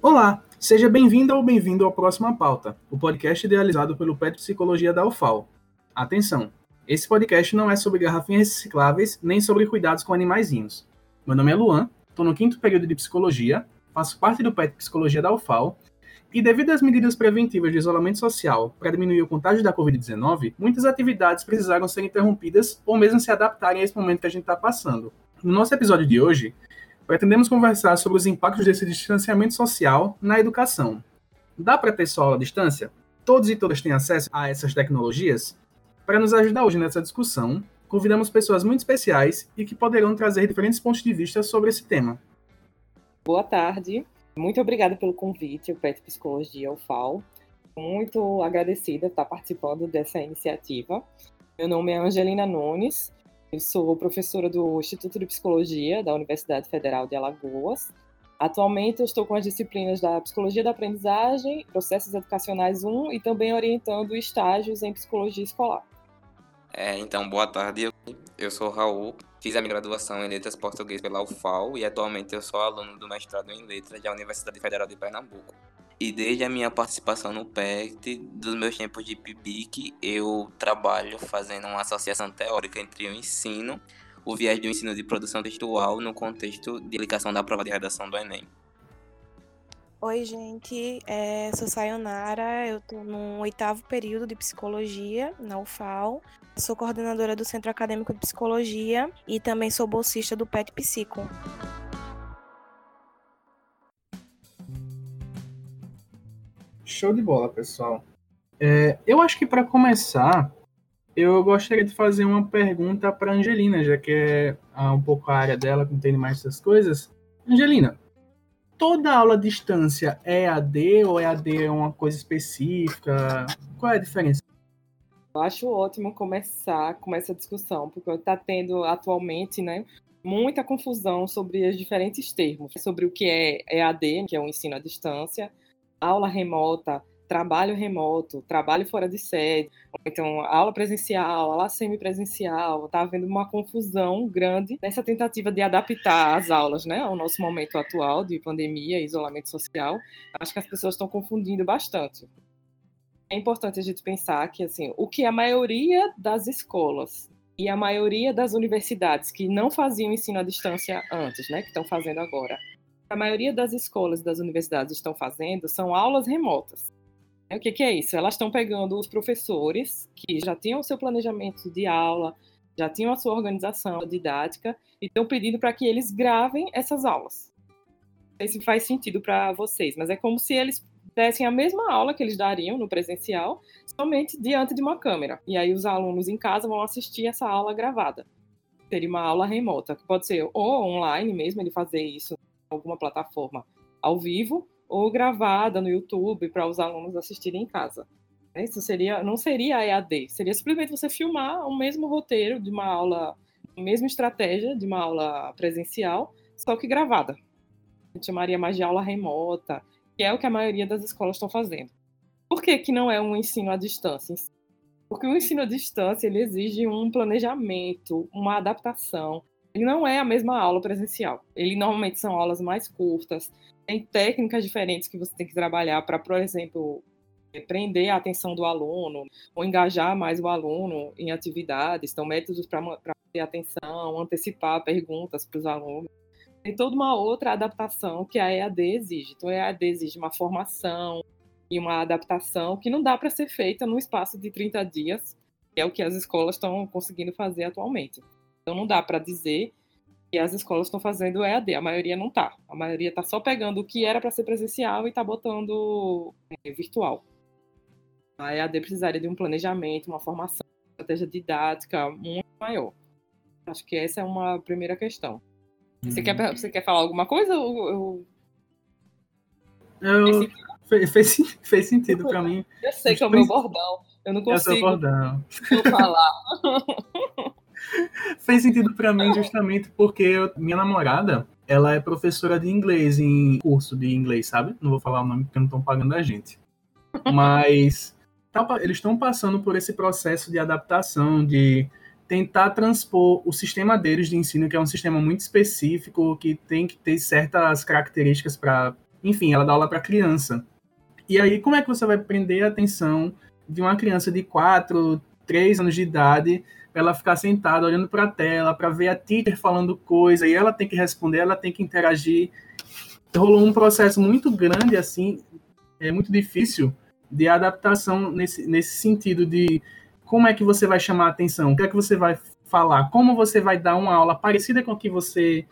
Olá, seja bem-vindo ou bem-vindo ao Próxima Pauta, o podcast idealizado pelo PET Psicologia da UFAL. Atenção, esse podcast não é sobre garrafinhas recicláveis nem sobre cuidados com animaizinhos. Meu nome é Luan, estou no quinto período de Psicologia, faço parte do PET Psicologia da UFAL e devido às medidas preventivas de isolamento social para diminuir o contágio da Covid-19, muitas atividades precisaram ser interrompidas ou mesmo se adaptarem a esse momento que a gente está passando. No nosso episódio de hoje, pretendemos conversar sobre os impactos desse distanciamento social na educação. Dá para ter só aula à distância? Todos e todas têm acesso a essas tecnologias? Para nos ajudar hoje nessa discussão, convidamos pessoas muito especiais e que poderão trazer diferentes pontos de vista sobre esse tema. Boa tarde, muito obrigada pelo convite, o PET Psicologia UFAL. Muito agradecida por estar participando dessa iniciativa. Meu nome é Angelina Nunes, eu sou professora do Instituto de Psicologia da Universidade Federal de Alagoas. Atualmente eu estou com as disciplinas da Psicologia da Aprendizagem, Processos Educacionais 1 e também orientando estágios em Psicologia Escolar. É, então, boa tarde. Eu sou Raul, fiz a minha graduação em Letras Português pela UFAL e atualmente eu sou aluno do mestrado em Letras da Universidade Federal de Pernambuco. E desde a minha participação no PECT, dos meus tempos de PIBIC, eu trabalho fazendo uma associação teórica entre o ensino, o viés do ensino de produção textual no contexto de aplicação da prova de redação do Enem. Oi, gente, é, sou Sayonara, eu estou no oitavo período de psicologia na UFAL. Sou coordenadora do Centro Acadêmico de Psicologia e também sou bolsista do PET Psico. Show de bola, pessoal. É, eu acho que para começar, eu gostaria de fazer uma pergunta para Angelina, já que é um pouco a área dela, que entende mais essas coisas. Angelina, toda aula à distância é AD ou é AD é uma coisa específica? Qual é a diferença? Eu acho ótimo começar com essa discussão, porque está tendo atualmente, né, muita confusão sobre os diferentes termos, sobre o que é EAD, que é o ensino à distância, aula remota, trabalho remoto, trabalho fora de sede, então aula presencial, aula semipresencial, está havendo uma confusão grande nessa tentativa de adaptar as aulas né, ao nosso momento atual de pandemia e isolamento social. Acho que as pessoas estão confundindo bastante. É importante a gente pensar que assim, o que a maioria das escolas e a maioria das universidades que não faziam ensino à distância antes, né, que estão fazendo agora, a maioria das escolas das universidades estão fazendo são aulas remotas. O que, que é isso? Elas estão pegando os professores que já tinham o seu planejamento de aula, já tinham a sua organização didática e estão pedindo para que eles gravem essas aulas. Não sei se faz sentido para vocês, mas é como se eles dessem a mesma aula que eles dariam no presencial, somente diante de uma câmera. E aí os alunos em casa vão assistir essa aula gravada. Seria uma aula remota, que pode ser ou online mesmo, ele fazer isso alguma plataforma ao vivo, ou gravada no YouTube para os alunos assistirem em casa. Isso seria, não seria EAD, seria simplesmente você filmar o mesmo roteiro de uma aula, a mesma estratégia de uma aula presencial, só que gravada. A gente chamaria mais de aula remota, que é o que a maioria das escolas estão fazendo. Por que, que não é um ensino à distância? Porque o ensino à distância ele exige um planejamento, uma adaptação. Ele não é a mesma aula presencial. Ele normalmente são aulas mais curtas, tem técnicas diferentes que você tem que trabalhar para, por exemplo, prender a atenção do aluno ou engajar mais o aluno em atividades, então métodos para ter atenção, antecipar perguntas para os alunos. Tem toda uma outra adaptação que a EAD exige. Então, a EAD exige uma formação e uma adaptação que não dá para ser feita no espaço de 30 dias, que é o que as escolas estão conseguindo fazer atualmente. Então, não dá para dizer e as escolas estão fazendo EAD, a maioria não está. A maioria está só pegando o que era para ser presencial e está botando é, virtual. A EAD precisaria de um planejamento, uma formação, uma estratégia didática muito maior. Acho que essa é uma primeira questão. Você, quer, uhum. você quer falar alguma coisa? Eu, eu... Fez, fez, fez sentido para mim. Eu sei que é o meu bordão. Eu não consigo é bordão. falar. Fez sentido para mim justamente porque eu, minha namorada, ela é professora de inglês em curso de inglês, sabe? Não vou falar o nome porque não estão pagando a gente. Mas tá, eles estão passando por esse processo de adaptação, de tentar transpor o sistema deles de ensino, que é um sistema muito específico, que tem que ter certas características para enfim, ela dá aula para criança. E aí, como é que você vai prender a atenção de uma criança de 4, 3 anos de idade, ela ficar sentada olhando para a tela, para ver a teacher falando coisa, e ela tem que responder, ela tem que interagir. Rolou um processo muito grande, assim, é muito difícil de adaptação nesse, nesse sentido de como é que você vai chamar a atenção, o que é que você vai falar, como você vai dar uma aula parecida com a que você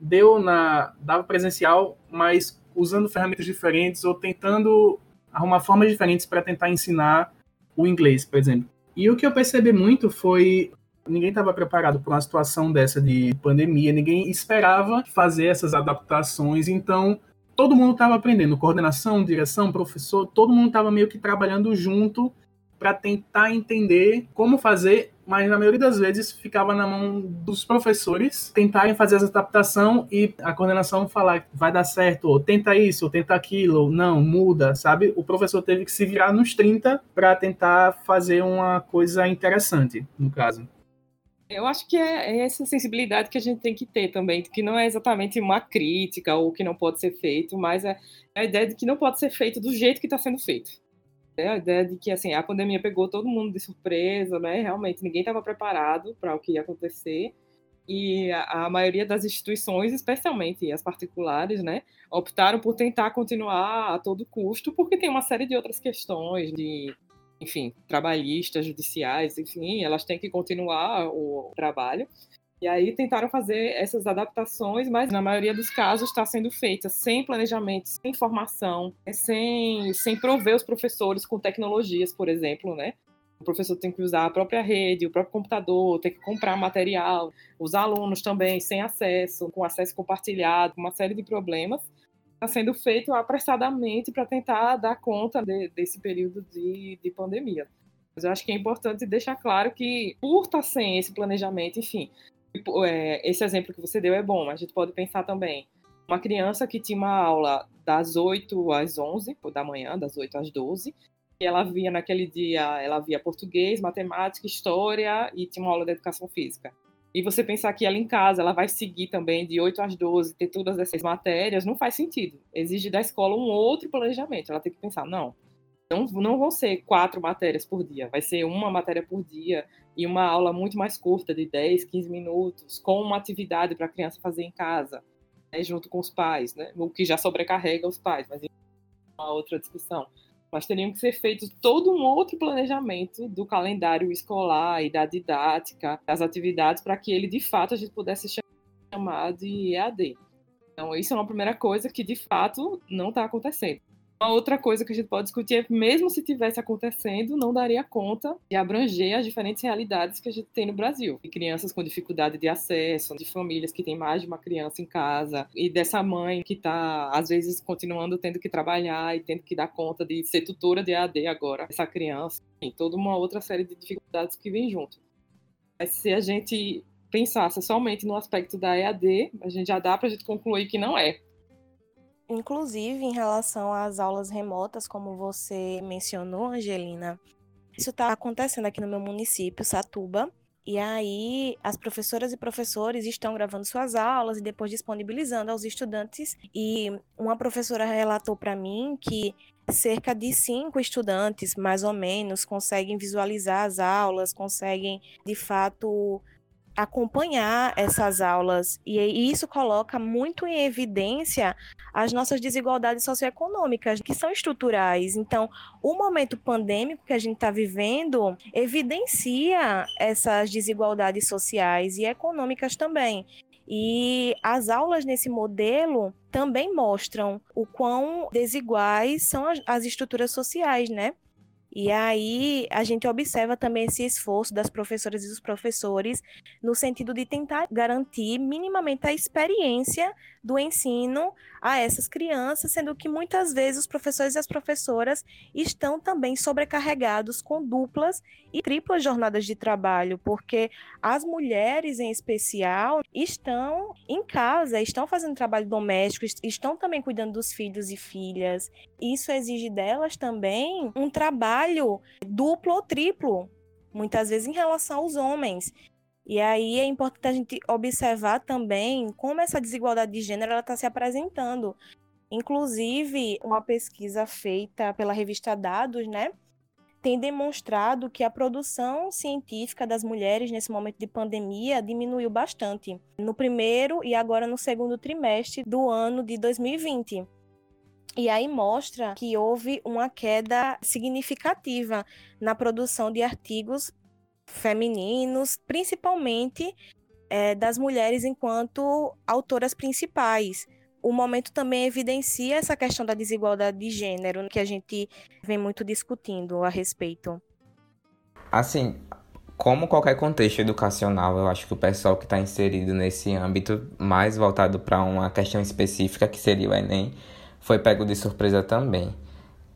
deu na dava presencial, mas usando ferramentas diferentes ou tentando arrumar formas diferentes para tentar ensinar o inglês, por exemplo. E o que eu percebi muito foi ninguém estava preparado para uma situação dessa de pandemia, ninguém esperava fazer essas adaptações, então todo mundo estava aprendendo, coordenação, direção, professor, todo mundo estava meio que trabalhando junto para tentar entender como fazer, mas na maioria das vezes ficava na mão dos professores tentarem fazer essa adaptação e a coordenação falar vai dar certo, ou tenta isso, ou tenta aquilo, ou não, muda, sabe? O professor teve que se virar nos 30 para tentar fazer uma coisa interessante, no caso. Eu acho que é essa sensibilidade que a gente tem que ter também, que não é exatamente uma crítica ou que não pode ser feito, mas é a ideia de que não pode ser feito do jeito que está sendo feito. É a ideia de que assim a pandemia pegou todo mundo de surpresa, né? Realmente ninguém estava preparado para o que ia acontecer e a, a, maioria das instituições, especialmente as particulares, né, optaram por tentar continuar a todo custo, porque tem uma série de outras questões de, enfim, trabalhistas, judiciais, enfim, elas têm que continuar o trabalho. E aí tentaram fazer essas adaptações, mas na maioria dos casos está sendo feita sem planejamento, sem formação, sem, sem prover os professores com tecnologias, por exemplo, né? O professor tem que usar a própria rede, o próprio computador, tem que comprar material, os alunos também sem acesso, com acesso compartilhado, uma série de problemas está sendo feito apressadamente para tentar dar conta de, desse período de, de pandemia. Mas eu acho que é importante deixar claro que, por estar sem esse planejamento, enfim, esse exemplo que você deu é bom, mas a gente pode pensar também. Uma criança que tinha uma aula das 8 às 11 da manhã, das 8 às 12, e ela via naquele dia, ela via português, matemática, história e tinha uma aula de educação física. E você pensar que ela em casa, ela vai seguir também de 8 às 12, ter todas essas matérias, não faz sentido. Exige da escola um outro planejamento. Ela tem que pensar, não, não, não vão ser quatro matérias por dia, vai ser uma matéria por dia e uma aula muito mais curta, de 10, 15 minutos, com uma atividade para a criança fazer em casa, né, junto com os pais, né, o que já sobrecarrega os pais, mas é uma outra discussão. Mas teriam que ser feito todo um outro planejamento do calendário escolar e da didática, das atividades, para que ele, de fato, a gente pudesse chamar de EAD. Então, isso é uma primeira coisa que, de fato, não está acontecendo. Uma outra coisa que a gente pode discutir é mesmo se tivesse acontecendo, não daria conta de abranger as diferentes realidades que a gente tem no Brasil. De crianças com dificuldade de acesso, de famílias que têm mais de uma criança em casa, e dessa mãe que está, às vezes, continuando tendo que trabalhar e tendo que dar conta de ser tutora de AD agora, essa criança. Enfim, toda uma outra série de dificuldades que vem junto. Mas se a gente pensasse somente no aspecto da EAD, a gente já dá para a gente concluir que não é. Inclusive, em relação às aulas remotas, como você mencionou, Angelina, isso está acontecendo aqui no meu município, Satuba. E aí, as professoras e professores estão gravando suas aulas e depois disponibilizando aos estudantes. E uma professora relatou para mim que cerca de cinco estudantes, mais ou menos, conseguem visualizar as aulas, conseguem, de fato, acompanhar essas aulas e isso coloca muito em evidência as nossas desigualdades socioeconômicas que são estruturais. Então, o momento pandêmico que a gente está vivendo evidencia essas desigualdades sociais e econômicas também. E as aulas nesse modelo também mostram o quão desiguais são as, as estruturas sociais, né? E aí a gente observa também esse esforço das professoras e dos professores no sentido de tentar garantir minimamente a experiência do ensino a essas crianças, sendo que muitas vezes os professores e as professoras estão também sobrecarregados com duplas e triplas jornadas de trabalho, porque as mulheres em especial estão em casa, estão fazendo trabalho doméstico, estão também cuidando dos filhos e filhas. Isso exige delas também um trabalho duplo ou triplo, muitas vezes em relação aos homens. E aí é importante a gente observar também como essa desigualdade de gênero está se apresentando. Inclusive, uma pesquisa feita pela revista Dados, né, tem demonstrado que a produção científica das mulheres nesse momento de pandemia diminuiu bastante no primeiro e agora no segundo trimestre do ano de 2020. E aí mostra que houve uma queda significativa na produção de artigos femininos, principalmente é, das mulheres enquanto autoras principais. O momento também evidencia essa questão da desigualdade de gênero, que a gente vem muito discutindo a respeito. Assim, como qualquer contexto educacional, eu acho que o pessoal que está inserido nesse âmbito, mais voltado para uma questão específica, que seria o Enem, foi pego de surpresa também.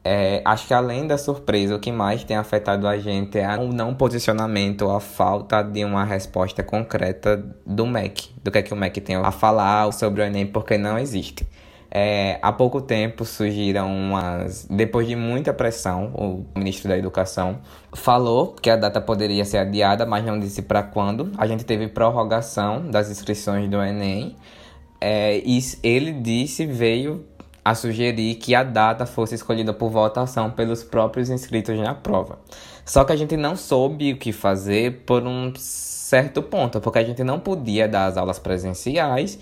É, acho que além da surpresa, o que mais tem afetado a gente é o não posicionamento, a falta de uma resposta concreta do MEC, do que é que o MEC tem a falar sobre o Enem, porque não existe. É, há pouco tempo surgiram umas. Depois de muita pressão, o ministro da Educação falou que a data poderia ser adiada, mas não disse para quando. A gente teve prorrogação das inscrições do Enem. É, e ele disse, veio a sugerir que a data fosse escolhida por votação pelos próprios inscritos na prova. Só que a gente não soube o que fazer por um certo ponto, porque a gente não podia dar as aulas presenciais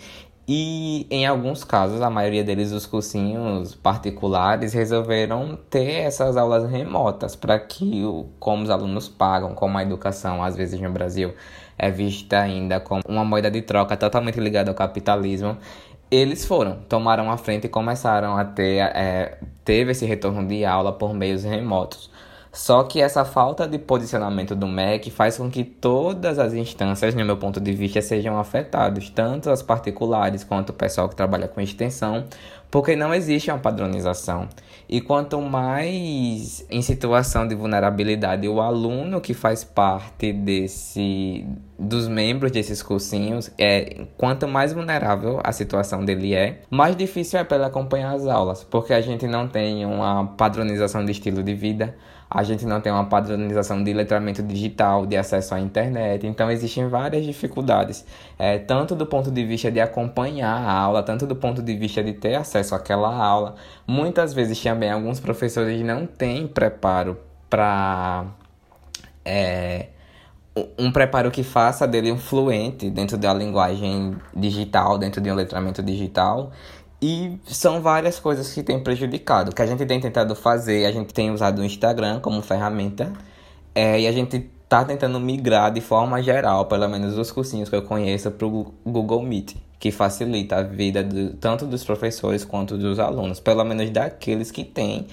e em alguns casos, a maioria deles, os cursinhos particulares, resolveram ter essas aulas remotas para que, como os alunos pagam, como a educação, às vezes no Brasil, é vista ainda como uma moeda de troca totalmente ligada ao capitalismo, eles foram, tomaram a frente e começaram a ter, é, teve esse retorno de aula por meios remotos. Só que essa falta de posicionamento do MEC faz com que todas as instâncias, no meu ponto de vista, sejam afetadas, tanto as particulares quanto o pessoal que trabalha com extensão, porque não existe uma padronização. E quanto mais em situação de vulnerabilidade o aluno que faz parte desse dos membros desses cursinhos, é quanto mais vulnerável a situação dele é, mais difícil é para ele acompanhar as aulas, porque a gente não tem uma padronização de estilo de vida, a gente não tem uma padronização de letramento digital, de acesso à internet, então existem várias dificuldades, é, tanto do ponto de vista de acompanhar a aula, tanto do ponto de vista de ter acesso àquela aula. Muitas vezes também alguns professores não têm preparo para. É, um preparo que faça dele um fluente dentro da linguagem digital, dentro de um letramento digital. E são várias coisas que têm prejudicado. O que a gente tem tentado fazer, a gente tem usado o Instagram como ferramenta. É, e a gente tá tentando migrar de forma geral, pelo menos os cursinhos que eu conheço, para o Google Meet, que facilita a vida do, tanto dos professores quanto dos alunos, pelo menos daqueles que têm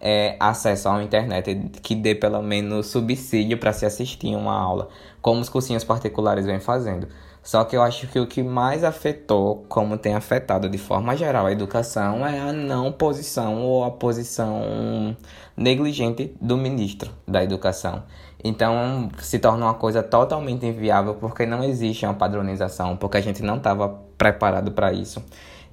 é, acesso à internet, que dê pelo menos subsídio para se assistir uma aula, como os cursinhos particulares vêm fazendo. Só que eu acho que o que mais afetou, como tem afetado de forma geral a educação, é a não posição ou a posição negligente do ministro da Educação. Então se torna uma coisa totalmente inviável porque não existe uma padronização, porque a gente não estava preparado para isso.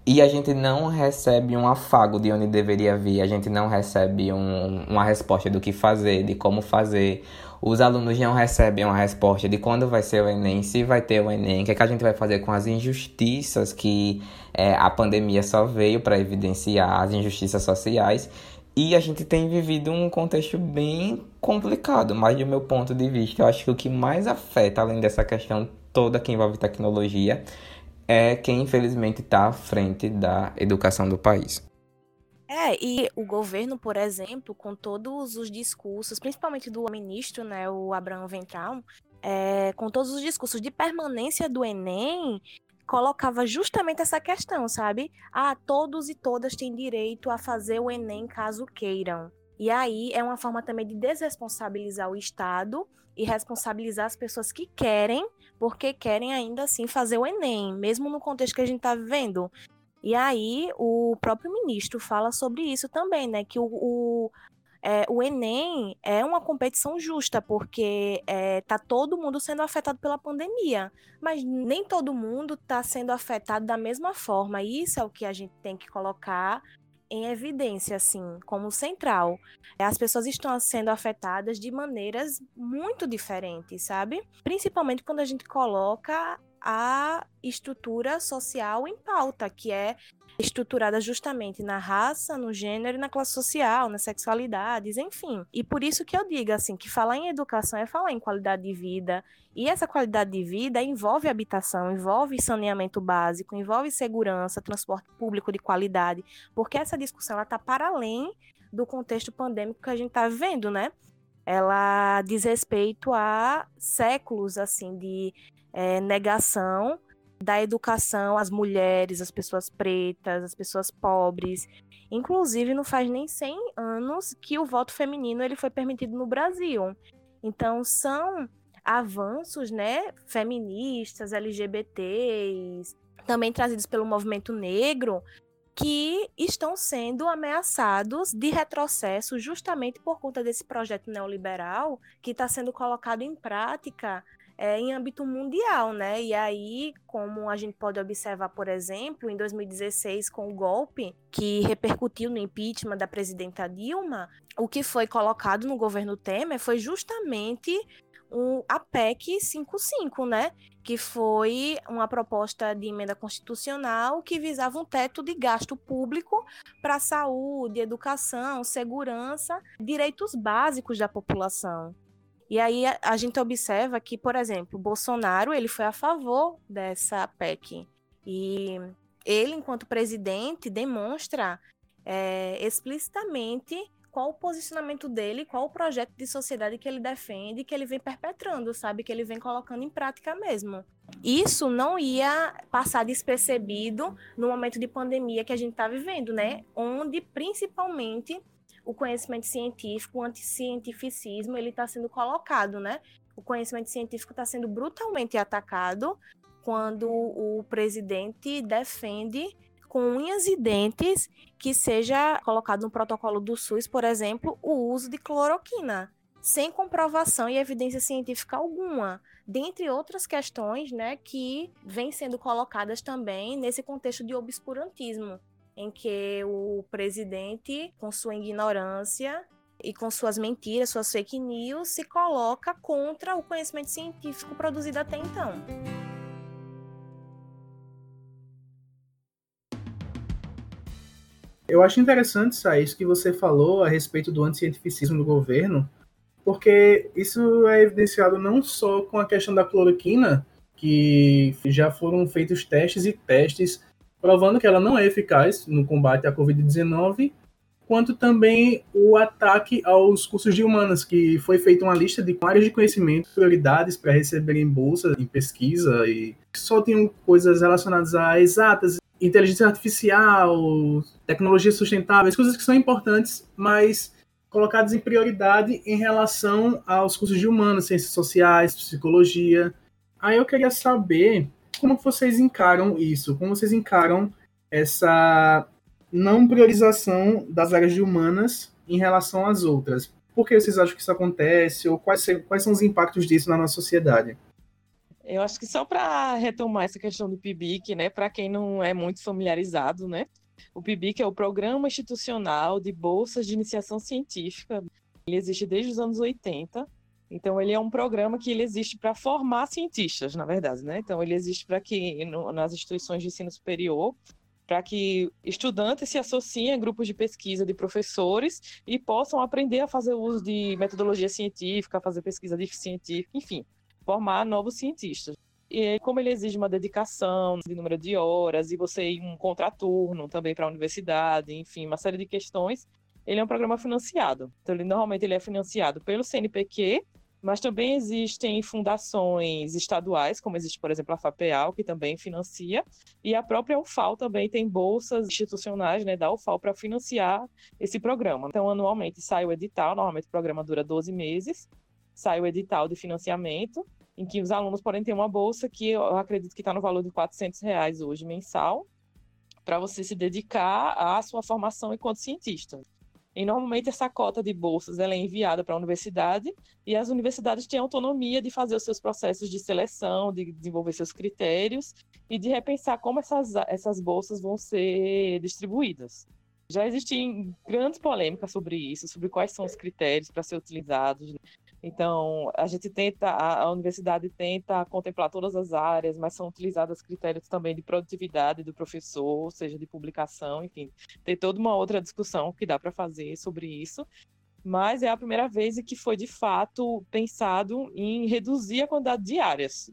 E a gente não recebe um afago de onde deveria vir, a gente não recebe um, uma resposta do que fazer, de como fazer os alunos não recebem uma resposta de quando vai ser o Enem, se vai ter o Enem, o que, é que a gente vai fazer com as injustiças que é, a pandemia só veio para evidenciar, as injustiças sociais. E a gente tem vivido um contexto bem complicado, mas do meu ponto de vista, eu acho que o que mais afeta, além dessa questão toda que envolve tecnologia, é quem infelizmente está à frente da educação do país. É, e o governo, por exemplo, com todos os discursos, principalmente do ministro, né, o Abraham Ventral, é, com todos os discursos de permanência do Enem, colocava justamente essa questão, sabe? Ah, todos e todas têm direito a fazer o Enem caso queiram. E aí é uma forma também de desresponsabilizar o Estado e responsabilizar as pessoas que querem, porque querem ainda assim fazer o Enem, mesmo no contexto que a gente está vivendo. E aí o próprio ministro fala sobre isso também, né? Que o, o, é, o Enem é uma competição justa, porque é, tá todo mundo sendo afetado pela pandemia. Mas nem todo mundo está sendo afetado da mesma forma. E isso é o que a gente tem que colocar em evidência, assim, como central. As pessoas estão sendo afetadas de maneiras muito diferentes, sabe? Principalmente quando a gente coloca a estrutura social em pauta, que é estruturada justamente na raça, no gênero e na classe social, nas sexualidades, enfim. E por isso que eu digo assim, que falar em educação é falar em qualidade de vida, e essa qualidade de vida envolve habitação, envolve saneamento básico, envolve segurança, transporte público de qualidade, porque essa discussão está para além do contexto pandêmico que a gente está vivendo, né? Ela diz respeito a séculos assim de é, negação da educação às mulheres, às pessoas pretas, às pessoas pobres. Inclusive, não faz nem 100 anos que o voto feminino ele foi permitido no Brasil. Então, são avanços né, feministas, LGBTs, também trazidos pelo movimento negro, que estão sendo ameaçados de retrocesso justamente por conta desse projeto neoliberal que está sendo colocado em prática é, em âmbito mundial, né? E aí, como a gente pode observar, por exemplo, em 2016, com o golpe que repercutiu no impeachment da presidenta Dilma, o que foi colocado no governo Temer foi justamente um, a PEC 55, né? Que foi uma proposta de emenda constitucional que visava um teto de gasto público para saúde, educação, segurança, direitos básicos da população. E aí a, a, gente observa que, por exemplo, Bolsonaro ele foi a favor dessa PEC. E ele, enquanto presidente, demonstra é, explicitamente qual o posicionamento dele, qual o projeto de sociedade que ele defende, que ele vem perpetrando, sabe? Que ele vem colocando em prática mesmo. Isso não ia passar despercebido no momento de pandemia que a gente está vivendo, né? Onde, principalmente, o conhecimento científico, o anticientificismo, ele está sendo colocado, né? O conhecimento científico está sendo brutalmente atacado quando o presidente defende com unhas e dentes que seja colocado no protocolo do SUS, por exemplo, o uso de cloroquina, sem comprovação e evidência científica alguma, dentre outras questões, né, que vêm sendo colocadas também nesse contexto de obscurantismo em que o presidente, com sua ignorância e com suas mentiras, suas fake news, se coloca contra o conhecimento científico produzido até então. Eu acho interessante, isso que você falou a respeito do anticientificismo do governo, porque isso é evidenciado não só com a questão da cloroquina, que já foram feitos testes e testes provando que ela não é eficaz no combate à Covid-19, quanto também o ataque aos cursos de humanas, que foi feita uma lista de áreas de conhecimento, prioridades para receberem bolsas em pesquisa e só tinham coisas relacionadas a exatas, inteligência artificial, tecnologias sustentáveis, coisas que são importantes, mas colocadas em prioridade em relação aos cursos de humanas, ciências sociais, psicologia. Aí eu queria saber como vocês encaram isso? Como vocês encaram essa não priorização das áreas humanas em relação às outras? Por que vocês acham que isso acontece? Ou quais, quais são os impactos disso na nossa sociedade? Eu acho que só para retomar essa questão do PIBIC, né, para quem não é muito familiarizado, né, o PIBIC é o Programa Institucional de Bolsas de Iniciação Científica. Ele existe desde os anos 80 então, ele é um programa que ele existe para formar cientistas, na verdade, né? Então, ele existe para que, no, nas instituições de ensino superior, para que estudantes se associem a grupos de pesquisa de professores e possam aprender a fazer uso de metodologia científica, fazer pesquisa científica, enfim, formar novos cientistas. E como ele exige uma dedicação de número de horas e você ir um contraturno também para a universidade, enfim, uma série de questões, ele é um programa financiado. Então, ele, normalmente ele é financiado pelo CNPq mas também existem fundações estaduais, como existe, por exemplo, a FAPEAL, que também financia, e a própria UFAL também tem bolsas institucionais né, da UFAL para financiar esse programa. Então, anualmente sai o edital, normalmente o programa dura 12 meses, sai o edital de financiamento, em que os alunos podem ter uma bolsa que eu acredito que está no valor de 400 reais hoje mensal, para você se dedicar à sua formação enquanto cientista. E normalmente essa cota de bolsas ela é enviada para a universidade e as universidades têm autonomia de fazer os seus processos de seleção, de desenvolver seus critérios e de repensar como essas, essas bolsas vão ser distribuídas. Já existem grandes polêmicas sobre isso, sobre quais são os critérios para ser utilizados. Então, a gente tenta, a universidade tenta contemplar todas as áreas, mas são utilizados critérios também de produtividade do professor, seja de publicação, enfim. Tem toda uma outra discussão que dá para fazer sobre isso. Mas é a primeira vez que foi de fato pensado em reduzir a quantidade de áreas.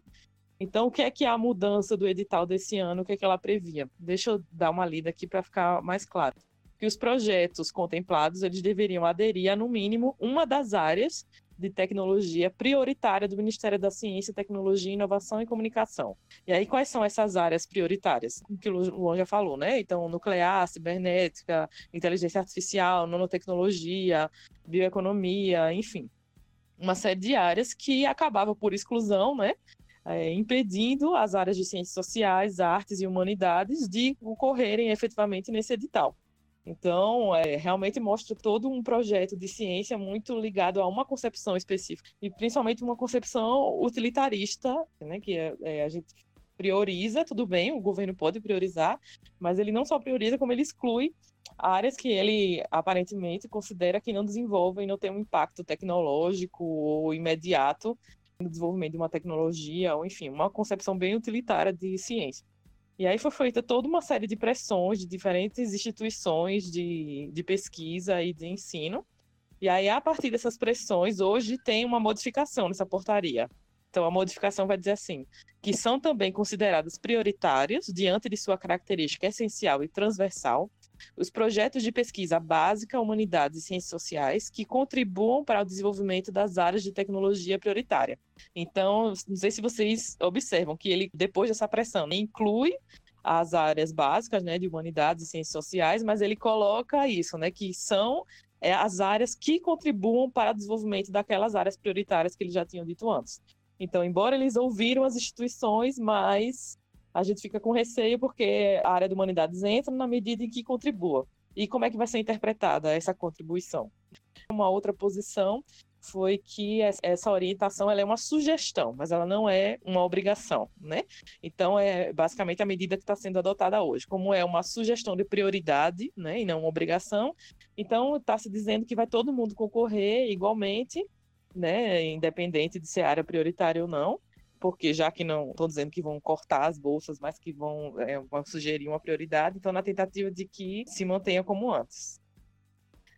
Então, o que é que é a mudança do edital desse ano? O que é que ela previa? Deixa eu dar uma lida aqui para ficar mais claro. Que os projetos contemplados eles deveriam aderir a, no mínimo, uma das áreas de tecnologia prioritária do Ministério da Ciência, Tecnologia, Inovação e Comunicação. E aí, quais são essas áreas prioritárias? Que o Luan já falou, né? Então, nuclear, cibernética, inteligência artificial, nanotecnologia, bioeconomia, enfim. Uma série de áreas que acabava por exclusão, né? é, impedindo as áreas de ciências sociais, artes e humanidades de ocorrerem efetivamente nesse edital. Então, é, realmente mostra todo um projeto de ciência muito ligado a uma concepção específica, e principalmente uma concepção utilitarista, né, que é, é, a gente prioriza, tudo bem, o governo pode priorizar, mas ele não só prioriza, como ele exclui áreas que ele aparentemente considera que não desenvolvem não têm um impacto tecnológico ou imediato no desenvolvimento de uma tecnologia, ou enfim, uma concepção bem utilitária de ciência. E aí foi feita toda uma série de pressões de diferentes instituições de, de pesquisa e de ensino. E aí, a partir dessas pressões, hoje tem uma modificação nessa portaria. Então, a modificação vai dizer assim: que são também consideradas prioritárias, diante de sua característica essencial e transversal, os projetos de pesquisa básica, humanidades e ciências sociais que contribuam para o desenvolvimento das áreas de tecnologia prioritária. Então, não sei se vocês observam que ele, depois dessa pressão, inclui as áreas básicas, né, de humanidades e ciências sociais, mas ele coloca isso, né, que são é, as áreas que contribuam para o desenvolvimento daquelas áreas prioritárias que eles já tinham dito antes. Então, embora eles ouviram as instituições, mas a gente fica com receio porque a área de humanidades entra na medida em que contribua. E como é que vai ser interpretada essa contribuição? Uma outra posição foi que essa orientação ela é uma sugestão, mas ela não é uma obrigação, né? Então é basicamente a medida que está sendo adotada hoje, como é uma sugestão de prioridade, né, e não uma obrigação. Então está se dizendo que vai todo mundo concorrer igualmente, né, independente de ser área prioritária ou não porque já que não estão dizendo que vão cortar as bolsas, mas que vão, é, vão sugerir uma prioridade, então na tentativa de que se mantenha como antes.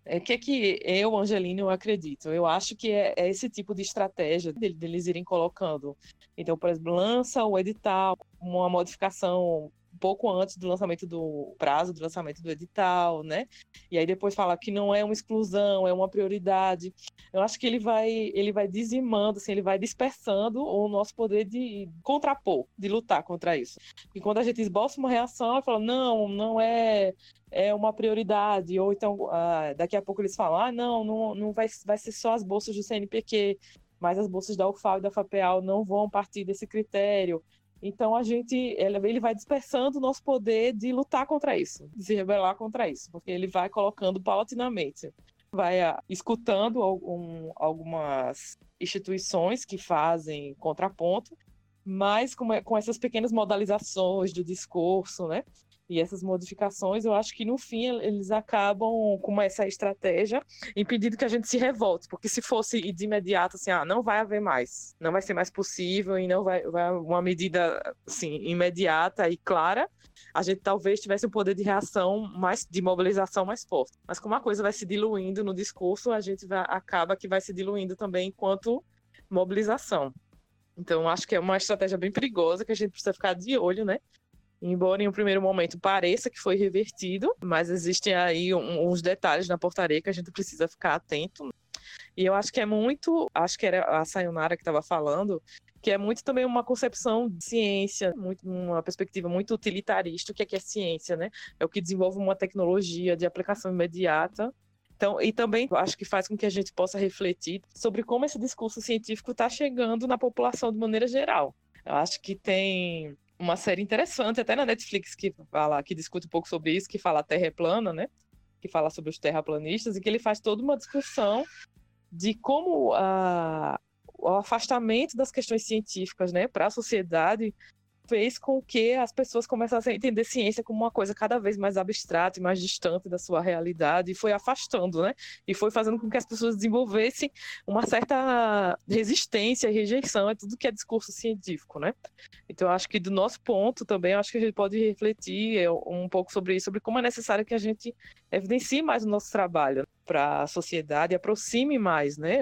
O é, que é que eu, Angelina, acredito? Eu acho que é, é esse tipo de estratégia deles irem colocando. Então, por exemplo, lança o edital, uma modificação pouco antes do lançamento do prazo do lançamento do edital, né? E aí depois fala que não é uma exclusão, é uma prioridade. Eu acho que ele vai ele vai dizimando, assim, ele vai dispersando o nosso poder de contrapor, de lutar contra isso. E quando a gente esboça uma reação, ela fala não, não é é uma prioridade, ou então ah, daqui a pouco eles falam, ah, não, não, não vai, vai ser só as bolsas do CNPq, mas as bolsas da UFAL e da FAPEAL não vão partir desse critério. Então a gente, ele vai dispersando o nosso poder de lutar contra isso, de se rebelar contra isso, porque ele vai colocando paulatinamente, vai uh, escutando algum, algumas instituições que fazem contraponto, mas com, com essas pequenas modalizações do discurso, né? E essas modificações, eu acho que no fim eles acabam com essa estratégia impedindo que a gente se revolte, porque se fosse de imediato assim, ah, não vai haver mais, não vai ser mais possível e não vai, vai uma medida assim imediata e clara, a gente talvez tivesse um poder de reação mais de mobilização mais forte. Mas como a coisa vai se diluindo no discurso, a gente vai, acaba que vai se diluindo também enquanto mobilização. Então, acho que é uma estratégia bem perigosa que a gente precisa ficar de olho, né? Embora em um primeiro momento pareça que foi revertido, mas existem aí uns detalhes na portaria que a gente precisa ficar atento. E eu acho que é muito, acho que era a Sayonara que estava falando, que é muito também uma concepção de ciência, muito, uma perspectiva muito utilitarista, o que é, que é ciência, né? É o que desenvolve uma tecnologia de aplicação imediata então, e também acho que faz com que a gente possa refletir sobre como esse discurso científico está chegando na população de maneira geral. Eu acho que tem uma série interessante, até na Netflix, que fala, que discute um pouco sobre isso, que fala a Terra é plana, né? Que fala sobre os terraplanistas, e que ele faz toda uma discussão de como a, o afastamento das questões científicas, né, para a sociedade fez com que as pessoas começassem a entender ciência como uma coisa cada vez mais abstrata e mais distante da sua realidade, e foi afastando, né? E foi fazendo com que as pessoas desenvolvessem uma certa resistência e rejeição a tudo que é discurso científico, né? Então, acho que do nosso ponto também, acho que a gente pode refletir é, um pouco sobre isso, sobre como é necessário que a gente evidencie mais o nosso trabalho para a sociedade, aproxime mais né,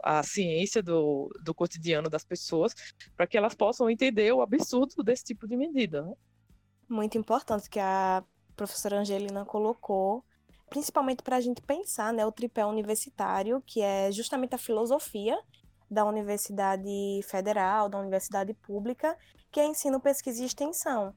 a ciência do, do cotidiano das pessoas, para que elas possam entender o absurdo desse tipo de medida. Né? Muito importante que a professora Angelina colocou, principalmente para a gente pensar né, o tripé universitário, que é justamente a filosofia da Universidade Federal, da Universidade Pública, que é ensino, pesquisa e extensão.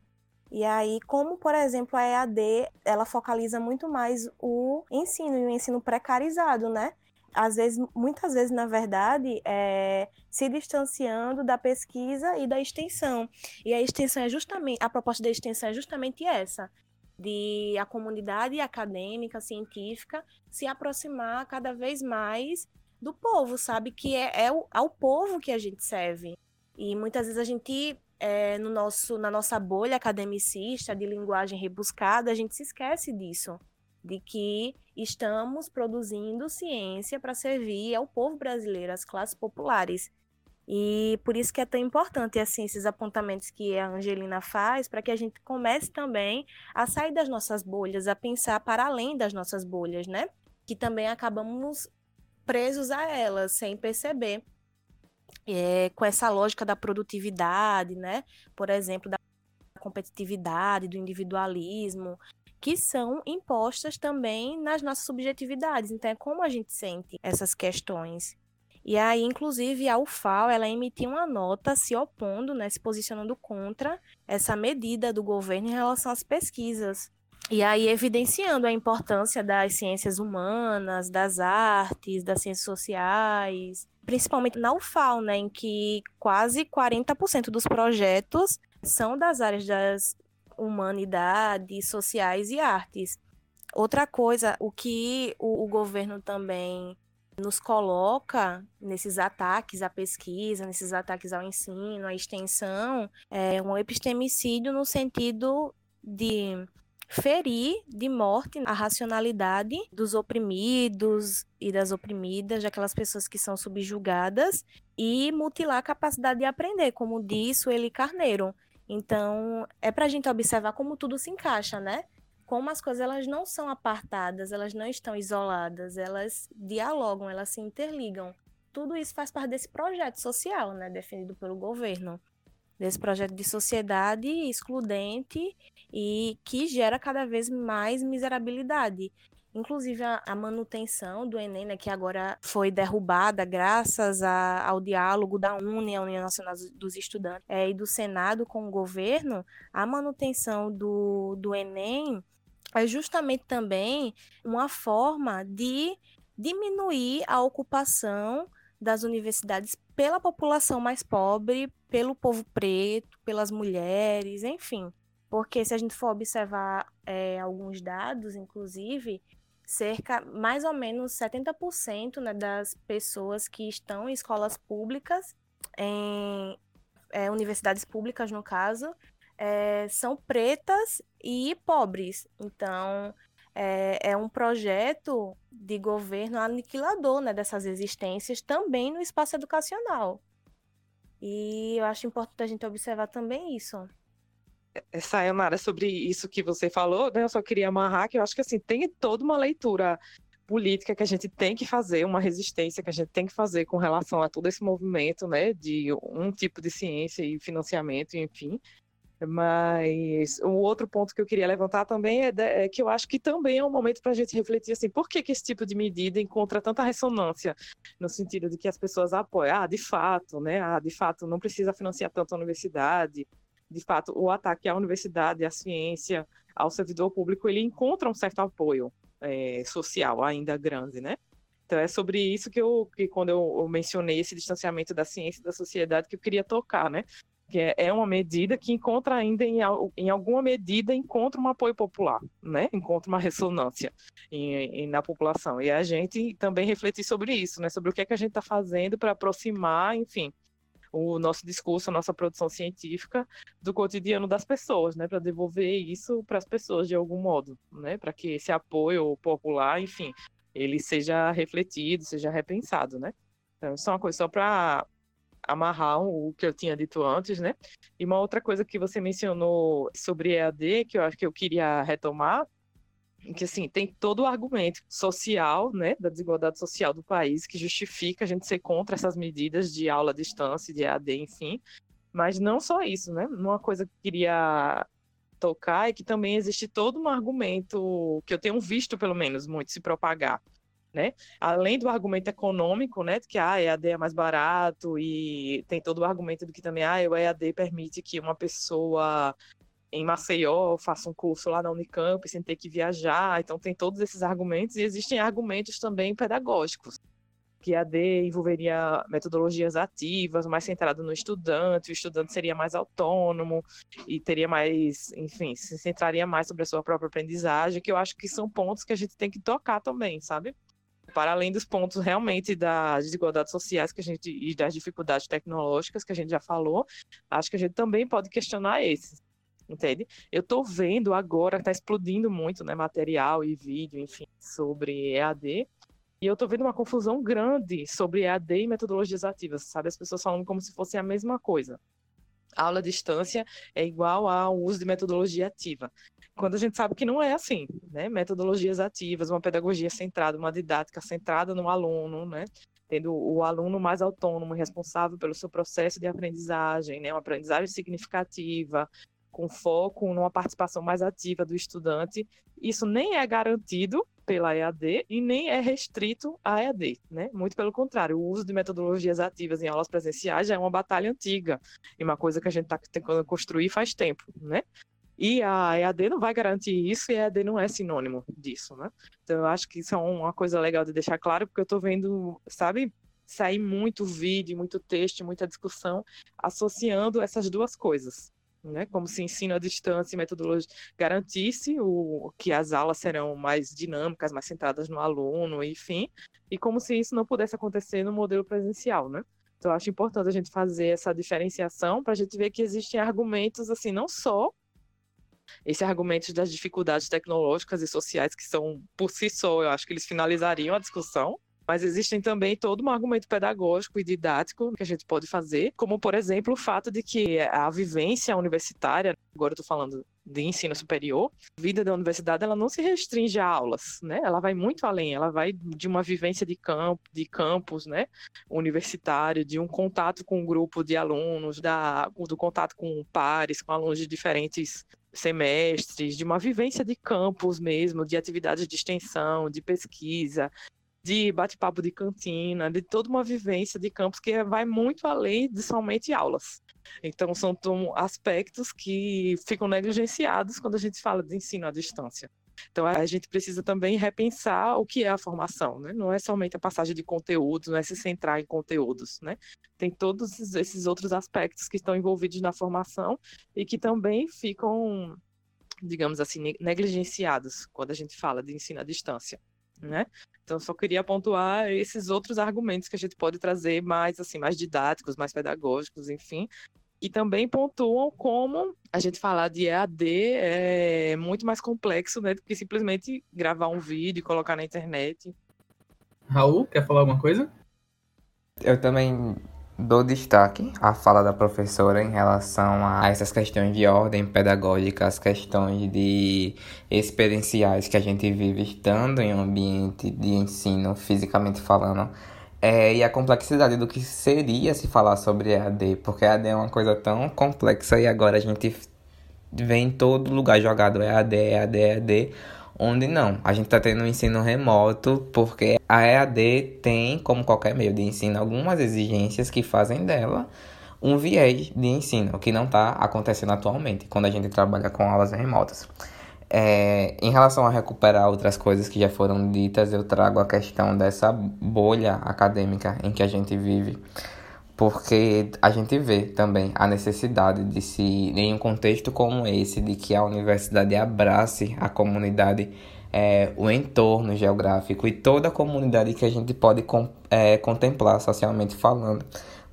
E aí, como por exemplo a EAD, ela focaliza muito mais o ensino e o ensino precarizado, né? Às vezes, muitas vezes, na verdade, é, se distanciando da pesquisa e da extensão. E a extensão é justamente, a proposta da extensão é justamente essa, de a comunidade acadêmica, científica, se aproximar cada vez mais do povo, sabe? Que é, é ao povo que a gente serve. E muitas vezes a gente é, no nosso, na nossa bolha academicista de linguagem rebuscada, a gente se esquece disso, de que estamos produzindo ciência para servir ao povo brasileiro, às classes populares. E por isso que é tão importante assim, esses apontamentos que a Angelina faz, para que a gente comece também a sair das nossas bolhas, a pensar para além das nossas bolhas, né? Que também acabamos presos a elas sem perceber é, com essa lógica da produtividade, né? Por exemplo, da competitividade, do individualismo, que são impostas também nas nossas subjetividades. Então, é como a gente sente essas questões. E aí, inclusive, a UFAO, ela emitiu uma nota se opondo, né, se posicionando contra essa medida do governo em relação às pesquisas. E aí, evidenciando a importância das ciências humanas, das artes, das ciências sociais, principalmente na UFAL, né, em que quase 40% dos projetos são das áreas das humanidades, sociais e artes. Outra coisa, o que o, o governo também nos coloca nesses ataques à pesquisa, nesses ataques ao ensino, à extensão, é um epistemicídio no sentido de ferir de morte a racionalidade dos oprimidos e das oprimidas, daquelas pessoas que são subjugadas, e mutilar a capacidade de aprender, como disse o Eli Carneiro. Então, é para a gente observar como tudo se encaixa, né? Como as coisas elas não são apartadas, elas não estão isoladas, elas dialogam, elas se interligam. Tudo isso faz parte desse projeto social, né, definido pelo governo desse projeto de sociedade excludente e que gera cada vez mais miserabilidade. Inclusive a, a manutenção do Enem, né, que agora foi derrubada graças a, ao diálogo da UNE, a União Nacional dos Estudantes, é, e do Senado com o governo, a manutenção do, do Enem é justamente também uma forma de diminuir a ocupação das universidades pela população mais pobre, pelo povo preto, pelas mulheres, enfim. Porque se a gente for observar é, alguns dados, inclusive, cerca, mais ou menos 70% né, das pessoas que estão em escolas públicas, em é, universidades públicas no caso, é, são pretas e pobres. Então, é, é, um projeto de governo aniquilador né, dessas existências também no espaço educacional. E eu acho importante a gente observar também isso. É, Sayonara, sobre isso que você falou, né, eu só queria amarrar que eu acho que assim, tem toda uma leitura política que a gente tem que fazer, uma resistência que a gente tem que fazer com relação a todo esse movimento, né, de um tipo de ciência e financiamento, enfim, mas o outro ponto que eu queria levantar também é, de, é que eu acho que também é um momento para a gente refletir assim, por que, que esse tipo de medida encontra tanta ressonância no sentido de que as pessoas apoiam, ah, de fato, né? Ah, de fato, não precisa financiar tanto a universidade. De fato, o ataque à universidade, à ciência, ao servidor público, ele encontra um certo apoio é, social ainda grande, né? Então é sobre isso que eu, que quando eu mencionei esse distanciamento da ciência e da sociedade, que eu queria tocar, né? Que é, é uma medida que encontra ainda, em, em alguma medida, encontra um apoio popular, né? encontra uma ressonância em, em, na população. E a gente também refletir sobre isso, né? sobre o que, é que a gente está fazendo para aproximar, enfim, o nosso discurso, a nossa produção científica do cotidiano das pessoas, né, para devolver isso para as pessoas de algum modo, né, para que esse apoio popular, enfim, ele seja refletido, seja repensado, né? Então, é uma coisa só para amarrar o que eu tinha dito antes, né? E uma outra coisa que você mencionou sobre EAD, que eu acho que eu queria retomar, que assim, tem todo o argumento social, né, da desigualdade social do país que justifica a gente ser contra essas medidas de aula à distância, de EAD, enfim. Mas não só isso, né? Uma coisa que eu queria tocar é que também existe todo um argumento que eu tenho visto, pelo menos, muito se propagar, né? Além do argumento econômico, né, que ah, EAD é mais barato e tem todo o argumento de que também ah, o EAD permite que uma pessoa em Maceió faça um curso lá na Unicamp sem ter que viajar, então tem todos esses argumentos e existem argumentos também pedagógicos que EAD envolveria metodologias ativas, mais centrado no estudante, o estudante seria mais autônomo e teria mais, enfim, se centraria mais sobre a sua própria aprendizagem, que eu acho que são pontos que a gente tem que tocar também, sabe? Para além dos pontos realmente das desigualdades sociais que a gente e das dificuldades tecnológicas que a gente já falou, acho que a gente também pode questionar esses. Entende? Eu estou vendo agora, está explodindo muito, né, material e vídeo, enfim, sobre EAD, e eu estou vendo uma confusão grande sobre EAD e metodologias ativas, sabe? As pessoas falando como se fosse a mesma coisa. A aula à distância é igual ao uso de metodologia ativa quando a gente sabe que não é assim, né? Metodologias ativas, uma pedagogia centrada, uma didática centrada no aluno, né? Tendo o aluno mais autônomo responsável pelo seu processo de aprendizagem, né? Uma aprendizagem significativa, com foco numa participação mais ativa do estudante. Isso nem é garantido pela EAD e nem é restrito à EAD, né? Muito pelo contrário, o uso de metodologias ativas em aulas presenciais já é uma batalha antiga e uma coisa que a gente está tentando construir faz tempo, né? E a EAD não vai garantir isso e a EAD não é sinônimo disso, né? Então eu acho que isso é uma coisa legal de deixar claro, porque eu estou vendo, sabe, sair muito vídeo, muito texto, muita discussão associando essas duas coisas. Né, como se ensino à distância e metodologia garantisse o, que as aulas serão mais dinâmicas, mais centradas no aluno, enfim, e como se isso não pudesse acontecer no modelo presencial, né? Então, acho importante a gente fazer essa diferenciação para a gente ver que existem argumentos, assim, não só esses argumentos das dificuldades tecnológicas e sociais que são por si só, eu acho que eles finalizariam a discussão, mas existem também todo um argumento pedagógico e didático que a gente pode fazer, como, por exemplo, o fato de que a vivência universitária, agora eu estou falando de ensino superior, a vida da universidade ela não se restringe a aulas, né? Ela vai muito além, ela vai de uma vivência de campo, de campus, né, universitário, de um contato com um grupo de alunos, da, do contato com pares, com alunos de diferentes semestres, de uma vivência de campus mesmo, de atividades de extensão, de pesquisa, de bate-papo de cantina, de toda uma vivência de campus que vai muito além de somente aulas. Então, são aspectos que ficam negligenciados quando a gente fala de ensino à distância. Então a gente precisa também repensar o que é a formação, né? Não é somente a passagem de conteúdos, não é se centrar em conteúdos, né? Tem todos esses outros aspectos que estão envolvidos na formação e que também ficam, digamos assim, negligenciados quando a gente fala de ensino à distância. Né? Então só queria pontuar esses outros argumentos que a gente pode trazer mais assim, mais didáticos, mais pedagógicos, enfim, e também pontuam como a gente falar de EAD é muito mais complexo né, do que simplesmente gravar um vídeo e colocar na internet. Raul, quer falar alguma coisa? Eu também dou destaque à fala da professora em relação a essas questões de ordem pedagógica, as questões de experienciais que a gente vive estando em um ambiente de ensino, fisicamente falando é, e a complexidade do que seria se falar sobre EAD, porque EAD é uma coisa tão complexa e agora a gente vê em todo lugar jogado EAD, EAD, EAD, onde não. A gente está tendo um ensino remoto porque a EAD tem, como qualquer meio de ensino, algumas exigências que fazem dela um viés de ensino, que não está acontecendo atualmente quando a gente trabalha com aulas remotas. É, em relação a recuperar outras coisas que já foram ditas, eu trago a questão dessa bolha acadêmica em que a gente vive, porque a gente vê também a necessidade de se, em um contexto como esse, de que a universidade abrace a comunidade, é, o entorno geográfico e toda a comunidade que a gente pode é, contemplar socialmente falando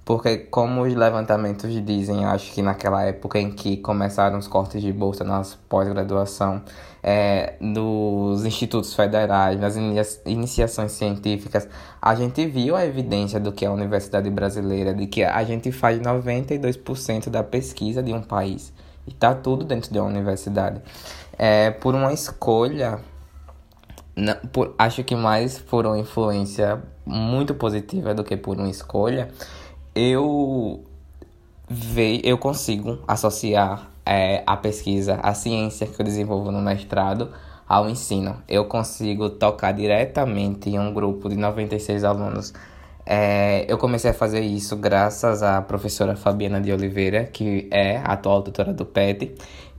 Porque, como os levantamentos dizem, acho que naquela época em que começaram os cortes de bolsa na pós-graduação, é, dos institutos federais, nas iniciações científicas, a gente viu a evidência do que é a universidade brasileira, de que a gente faz 92% da pesquisa de um país. E está tudo dentro de uma universidade. É, por uma escolha, não, por, acho que mais por uma influência muito positiva do que por uma escolha, eu ve, eu consigo associar é, a pesquisa, a ciência que eu desenvolvo no mestrado ao ensino. Eu consigo tocar diretamente em um grupo de 96 alunos. É, eu comecei a fazer isso graças à professora Fabiana de Oliveira, que é a atual tutora do PET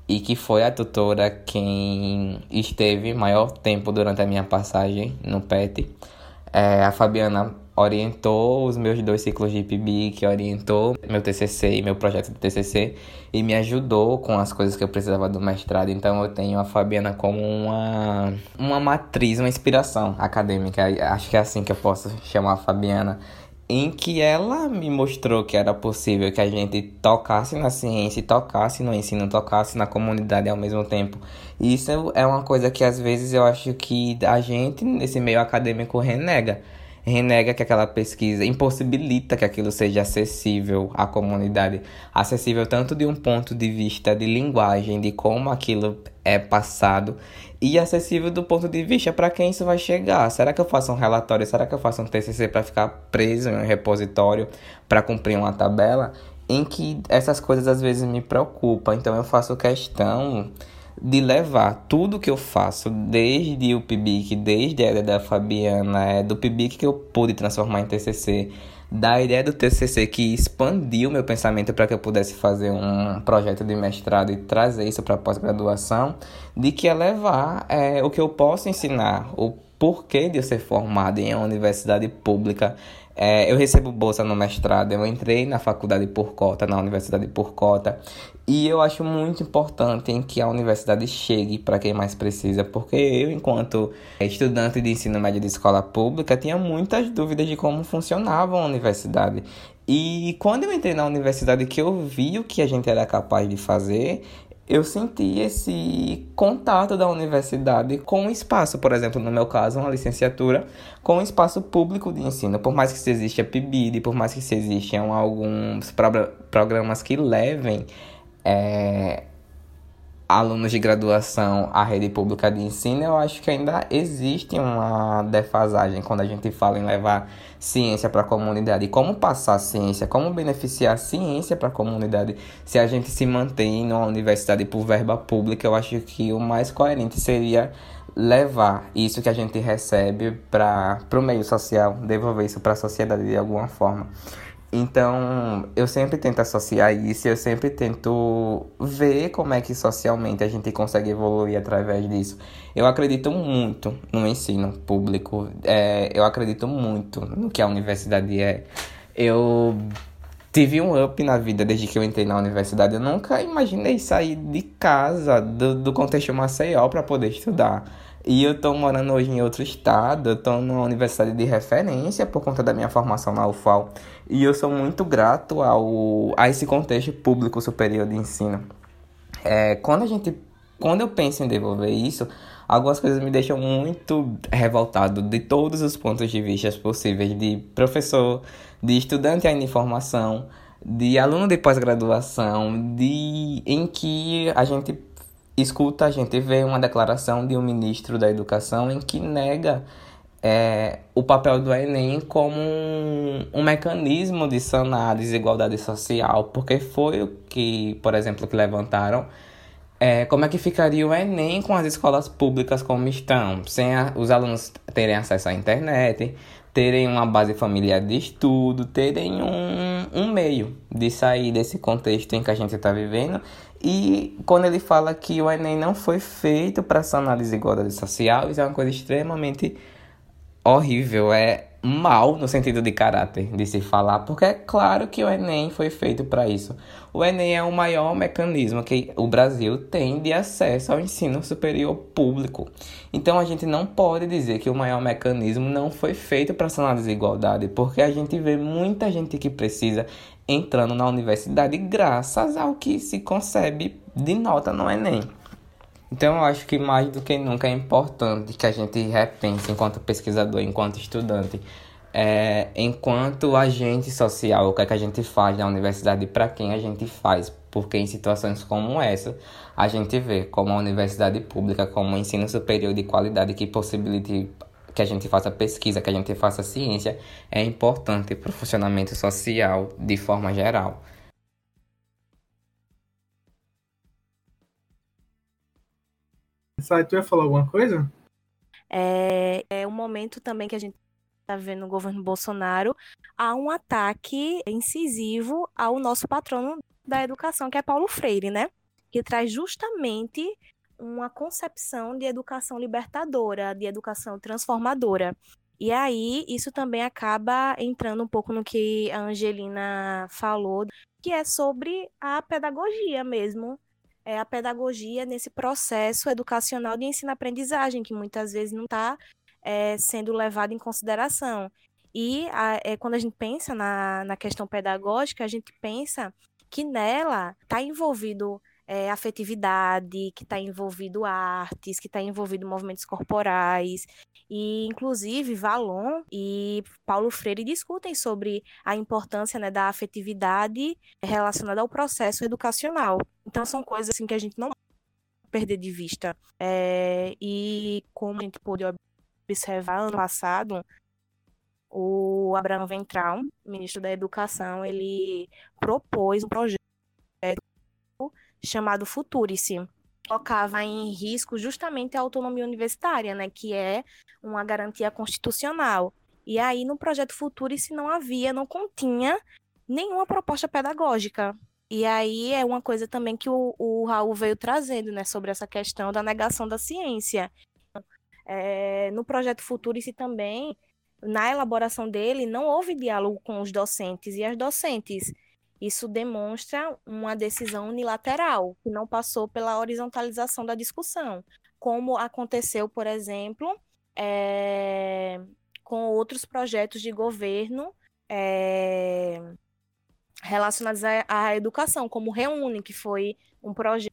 e que foi a tutora quem esteve maior tempo durante a minha passagem no PET. É, a Fabiana orientou os meus dois ciclos de IPB, que orientou meu TCC e meu projeto de TCC e me ajudou com as coisas que eu precisava do mestrado. Então eu tenho a Fabiana como uma, uma matriz, uma inspiração acadêmica. Acho que é assim que eu posso chamar a Fabiana em que ela me mostrou que era possível que a gente tocasse na ciência, tocasse no ensino, tocasse na comunidade ao mesmo tempo. Isso é uma coisa que às vezes eu acho que a gente, nesse meio acadêmico, renega renega que aquela pesquisa impossibilita que aquilo seja acessível à comunidade, acessível tanto de um ponto de vista de linguagem, de como aquilo é passado, e acessível do ponto de vista para quem isso vai chegar. Será que eu faço um relatório? Será que eu faço um TCC para ficar preso em um repositório para cumprir uma tabela? Em que essas coisas às vezes me preocupam, então eu faço questão de levar tudo que eu faço, desde o PIBIC, desde a ideia da Fabiana, é, do PIBIC que eu pude transformar em TCC, da ideia do TCC que expandiu meu pensamento para que eu pudesse fazer um projeto de mestrado e trazer isso para pós-graduação, de que é levar é, o que eu posso ensinar, o porquê de eu ser formado em uma universidade pública é, eu recebo bolsa no mestrado, eu entrei na faculdade por cota, na universidade por cota, e eu acho muito importante em que a universidade chegue para quem mais precisa, porque eu, enquanto estudante de ensino médio de escola pública, tinha muitas dúvidas de como funcionava a universidade. E quando eu entrei na universidade que eu vi o que a gente era capaz de fazer, eu senti esse contato da universidade com o espaço, por exemplo, no meu caso, uma licenciatura com o espaço público de ensino. Por mais que se exista PIBID, por mais que se existam alguns programas que levem é, alunos de graduação à rede pública de ensino, eu acho que ainda existe uma defasagem quando a gente fala em levar ciência para a comunidade. E como passar ciência, como beneficiar a ciência para a comunidade. Se a gente se mantém numa universidade por verba pública, eu acho que o mais coerente seria levar isso que a gente recebe para o meio social, devolver isso para a sociedade de alguma forma. Então, eu sempre tento associar isso, eu sempre tento ver como é que socialmente a gente consegue evoluir através disso. Eu acredito muito no ensino público, é, eu acredito muito no que a universidade é. Eu tive um up na vida desde que eu entrei na universidade. Eu nunca imaginei sair de casa, do, do contexto Maceió, para poder estudar. E eu tô morando hoje em outro estado, eu tô numa universidade de referência por conta da minha formação na UFAL. E eu sou muito grato ao, a esse contexto público superior de ensino. É, quando a gente. Quando eu penso em devolver isso, algumas coisas me deixam muito revoltado de todos os pontos de vista possíveis, de professor, de estudante ainda em formação, de aluno de pós-graduação, de em que a gente escuta, a gente vê uma declaração de um ministro da Educação em que nega é, o papel do Enem como um, um, mecanismo de sanar a desigualdade social, porque foi o que, por exemplo, que levantaram. É, como é que ficaria o Enem com as escolas públicas como estão, sem a, os alunos terem acesso à internet, terem uma base familiar de estudo, terem um, um meio de sair desse contexto em que a gente está vivendo. E quando ele fala que o Enem não foi feito para sanar desigualdade social, isso é uma coisa extremamente horrível. É, mal no sentido de caráter de se falar, porque é claro que o Enem foi feito para isso. O Enem é o maior mecanismo que o Brasil tem de acesso ao ensino superior público. Então a gente não pode dizer que o maior mecanismo não foi feito para sanar a desigualdade, porque a gente vê muita gente que precisa entrando na universidade graças ao que se concebe de nota no Enem. Então eu acho que mais do que nunca é importante que a gente repense enquanto pesquisador, enquanto estudante, é, enquanto agente social, o que, é que a gente faz na universidade e para quem a gente faz. Porque em situações como essa, a gente vê como a universidade pública, como o ensino superior de qualidade que possibilite que a gente faça pesquisa, que a gente faça ciência, é importante para o funcionamento social de forma geral. Sai, tu ia falar alguma coisa? É, é um momento também que a gente está vendo no governo Bolsonaro há um ataque incisivo ao nosso patrono da educação, que é Paulo Freire, né? Que traz justamente uma concepção de educação libertadora, de educação transformadora. E aí, isso também acaba entrando um pouco no que a Angelina falou, que é sobre a pedagogia mesmo, é a pedagogia nesse processo educacional de ensino-aprendizagem, que muitas vezes não está é, sendo levado em consideração. E a, é, quando a gente pensa na, na questão pedagógica, a gente pensa que nela está envolvido é, afetividade, que está envolvido artes, que está envolvido movimentos corporais. E, inclusive, Valon e Paulo Freire discutem sobre a importância né, da afetividade relacionada ao processo educacional. Então, são coisas assim, que a gente não perder de vista. É, e como a gente pôde observar ano passado, o Abraham Ventral, ministro da Educação, ele propôs um projeto chamado Futurice. Colocava em risco justamente a autonomia universitária, né, que é uma garantia constitucional. E aí, no projeto Futurice não havia, não continha nenhuma proposta pedagógica. E aí é uma coisa também que o, o Raul veio trazendo, né, sobre essa questão da negação da ciência. É, no projeto Futurice também, na elaboração dele, não houve diálogo com os docentes e as docentes. Isso demonstra uma decisão unilateral, que não passou pela horizontalização da discussão, como aconteceu, por exemplo, é, com outros projetos de governo é, relacionados à, educação, como o Reúne, que foi um projeto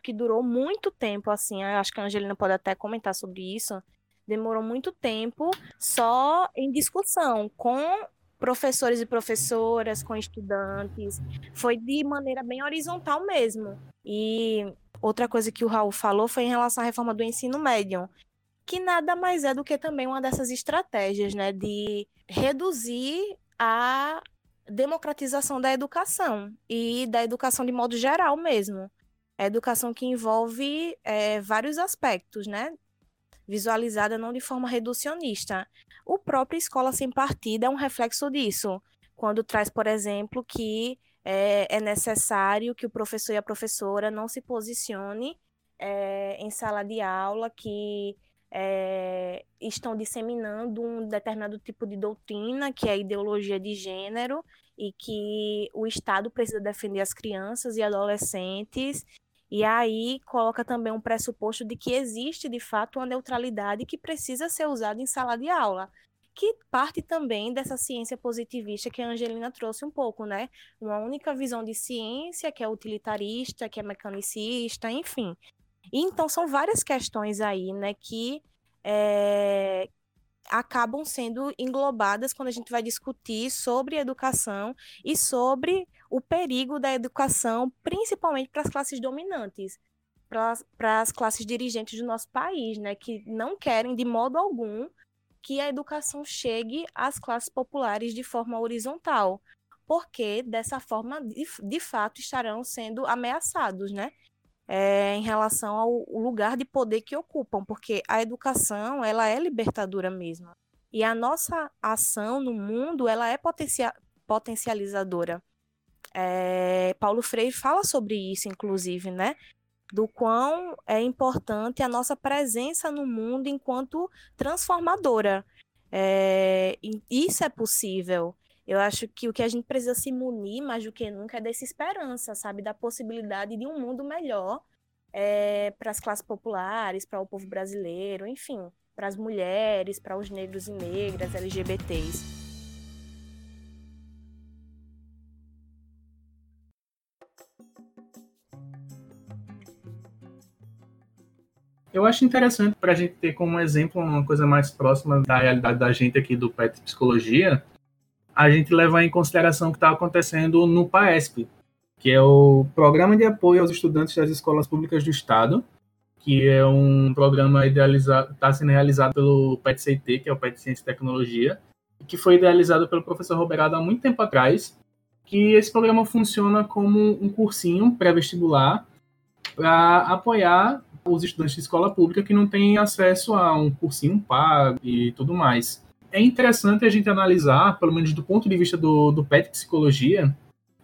que durou muito tempo, assim, acho que a Angelina pode até comentar sobre isso, demorou muito tempo só em discussão com professores e professoras, com estudantes. Foi de maneira bem horizontal mesmo. E outra coisa que o Raul falou foi em relação à reforma do ensino médio, que nada mais é do que também uma dessas estratégias, né, de reduzir a democratização da educação e da educação de modo geral mesmo. Educação que envolve é, vários aspectos, né? Visualizada não de forma reducionista. O próprio Escola Sem Partida é um reflexo disso, quando traz, por exemplo, que é, é necessário que o professor e a professora não se posicione é, em sala de aula que é, estão disseminando um determinado tipo de doutrina, que é a ideologia de gênero, e que o Estado precisa defender as crianças e adolescentes. E aí coloca também um pressuposto de que existe de fato uma neutralidade que precisa ser usada em sala de aula que parte também dessa ciência positivista que a Angelina trouxe um pouco, né? Uma única visão de ciência que é utilitarista, que é mecanicista, enfim. E, então são várias questões aí, né, que é, acabam sendo englobadas quando a gente vai discutir sobre educação e sobre o perigo da educação, principalmente para as classes dominantes, para as classes dirigentes do nosso país, né, que não querem de modo algum que a educação chegue às classes populares de forma horizontal, porque dessa forma, de, de fato, estarão sendo ameaçados, né? É, em relação ao lugar de poder que ocupam, porque a educação ela é libertadora mesmo. E a nossa ação no mundo ela é potencia potencializadora. É, Paulo Freire fala sobre isso, inclusive, né? do quão é importante a nossa presença no mundo enquanto transformadora. É, isso é possível. Eu acho que o que a gente precisa se munir mais do que nunca é dessa esperança, sabe? Da possibilidade de um mundo melhor é, para as classes populares, para o povo brasileiro, enfim, para as mulheres, para os negros e negras, LGBTs. Eu acho interessante para a gente ter como exemplo uma coisa mais próxima da realidade da gente aqui do PET Psicologia, a gente levar em consideração o que está acontecendo no PAESP, que é o Programa de Apoio aos Estudantes das Escolas Públicas do Estado, que é um programa idealizado, está sendo realizado pelo PET-CT, que é o PET Ciência e Tecnologia, que foi idealizado pelo professor Roberto há muito tempo atrás, que esse programa funciona como um cursinho pré-vestibular para apoiar os estudantes de escola pública que não têm acesso a um cursinho pago e tudo mais. É interessante a gente analisar, pelo menos do ponto de vista do, do PET Psicologia,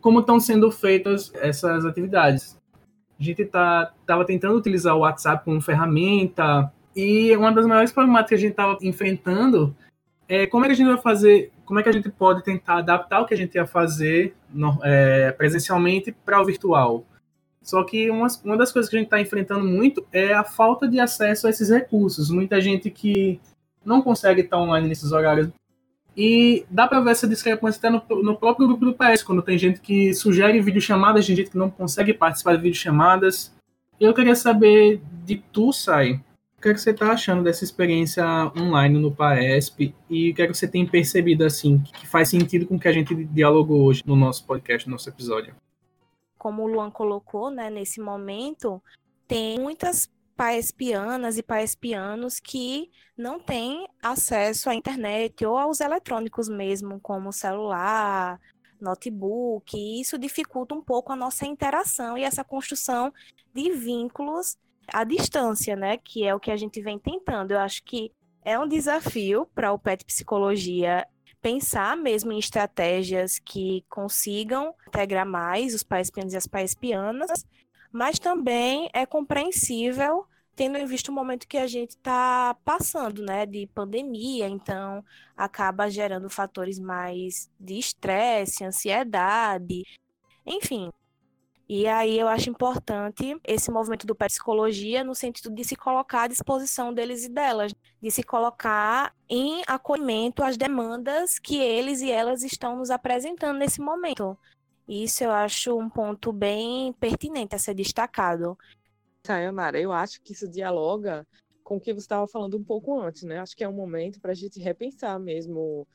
como estão sendo feitas essas atividades. A gente tá, tentando utilizar o WhatsApp como ferramenta e uma das maiores problemáticas que a gente estava enfrentando é como é que a gente vai fazer, como é que a gente pode tentar adaptar o que a gente ia fazer no, é, presencialmente para o virtual. Só que uma, uma das coisas que a gente está enfrentando muito é a falta de acesso a esses recursos. Muita gente que não consegue estar online nesses horários. E dá para ver essa discrepância até no, no, próprio grupo do PS, quando tem gente que sugere videochamadas, tem gente que não consegue participar de videochamadas. Eu queria saber de tu, Sai, o que, é que você está achando dessa experiência online no PAESP e o que é que você tem percebido assim que faz sentido com o que a gente dialogou hoje no nosso podcast, no nosso episódio? Como o Luan colocou, né, nesse momento, tem muitas paespianas e paespianos que não têm acesso à internet ou aos eletrônicos mesmo, como celular, notebook, e isso dificulta um pouco a nossa interação e essa construção de vínculos à distância, né, que é o que a gente vem tentando. Eu acho que é um desafio para o PET Psicologia pensar mesmo em estratégias que consigam integrar mais os pais pianos e as pais pianas, mas também é compreensível tendo em vista o momento que a gente está passando, né, de pandemia, então acaba gerando fatores mais de estresse, ansiedade, enfim, e aí eu acho importante esse movimento do psicologia no sentido de se colocar à disposição deles e delas, de se colocar em acolhimento às demandas que eles e elas estão nos apresentando nesse momento. Isso eu acho um ponto bem pertinente a ser destacado. Sayonara, eu acho que isso dialoga com o que você estava falando um pouco antes, né? Acho que é um momento para a gente repensar mesmo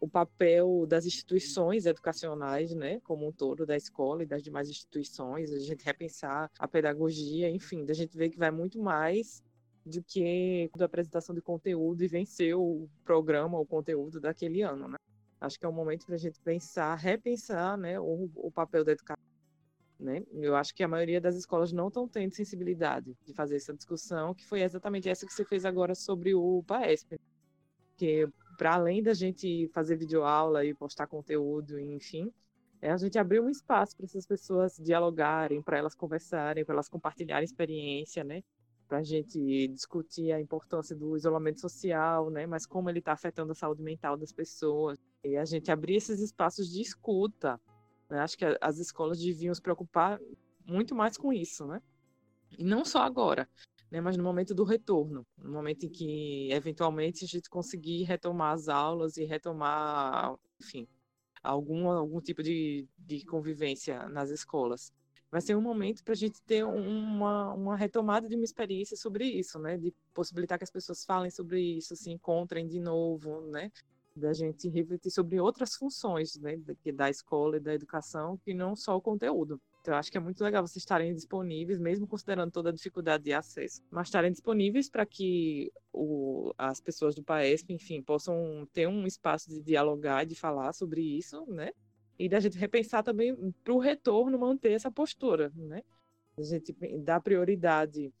o papel das instituições educacionais, né, como um todo, da escola e das demais instituições, a gente repensar a pedagogia, enfim, da gente ver que vai muito mais do que a apresentação de conteúdo e vencer o programa, o conteúdo daquele ano, né? Acho que é um momento para a gente pensar, repensar, né, o, o papel da educação. Né? Eu acho que a maioria das escolas não estão tendo sensibilidade de fazer essa discussão, que foi exatamente essa que você fez agora sobre o PAESP, que para além da gente fazer videoaula e postar conteúdo, enfim, é a gente abrir um espaço para essas pessoas dialogarem, para elas conversarem, para elas compartilharem experiência, né? Para a gente discutir a importância do isolamento social, né? Mas como ele está afetando a saúde mental das pessoas. E a gente abrir esses espaços de escuta. Né? Acho que as escolas deviam se preocupar muito mais com isso, né? E não só agora, né, mas no momento do retorno, no momento em que eventualmente a gente conseguir retomar as aulas e retomar, enfim, algum, algum tipo de, de convivência nas escolas. Vai ser um momento para a gente ter uma, uma retomada de uma experiência sobre isso, né? De possibilitar que as pessoas falem sobre isso, se encontrem de novo, né? Da gente refletir sobre outras funções, né? Da escola e da educação, que não só o conteúdo. Então, eu acho que é muito legal vocês estarem disponíveis, mesmo considerando toda a dificuldade de acesso, mas estarem disponíveis para que o, as pessoas do PAESP, enfim, possam ter um espaço de dialogar, de falar sobre isso, né? E da gente repensar também para o retorno manter essa postura, né? A gente dá prioridade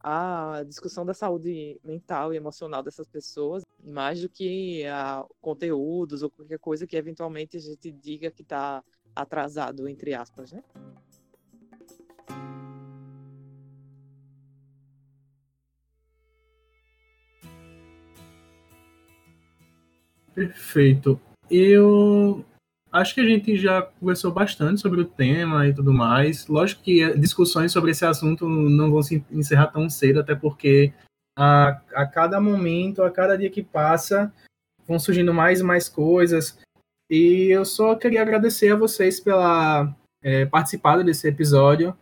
à discussão da saúde mental e emocional dessas pessoas, mais do que a conteúdos ou qualquer coisa que eventualmente a gente diga que está atrasado, entre aspas, né? Perfeito. Eu acho que a gente já conversou bastante sobre o tema e tudo mais. Lógico que discussões sobre esse assunto não vão se encerrar tão cedo, até porque a, a cada momento, a cada dia que passa, vão surgindo mais e mais coisas. E eu só queria agradecer a vocês pela é, participado desse episódio.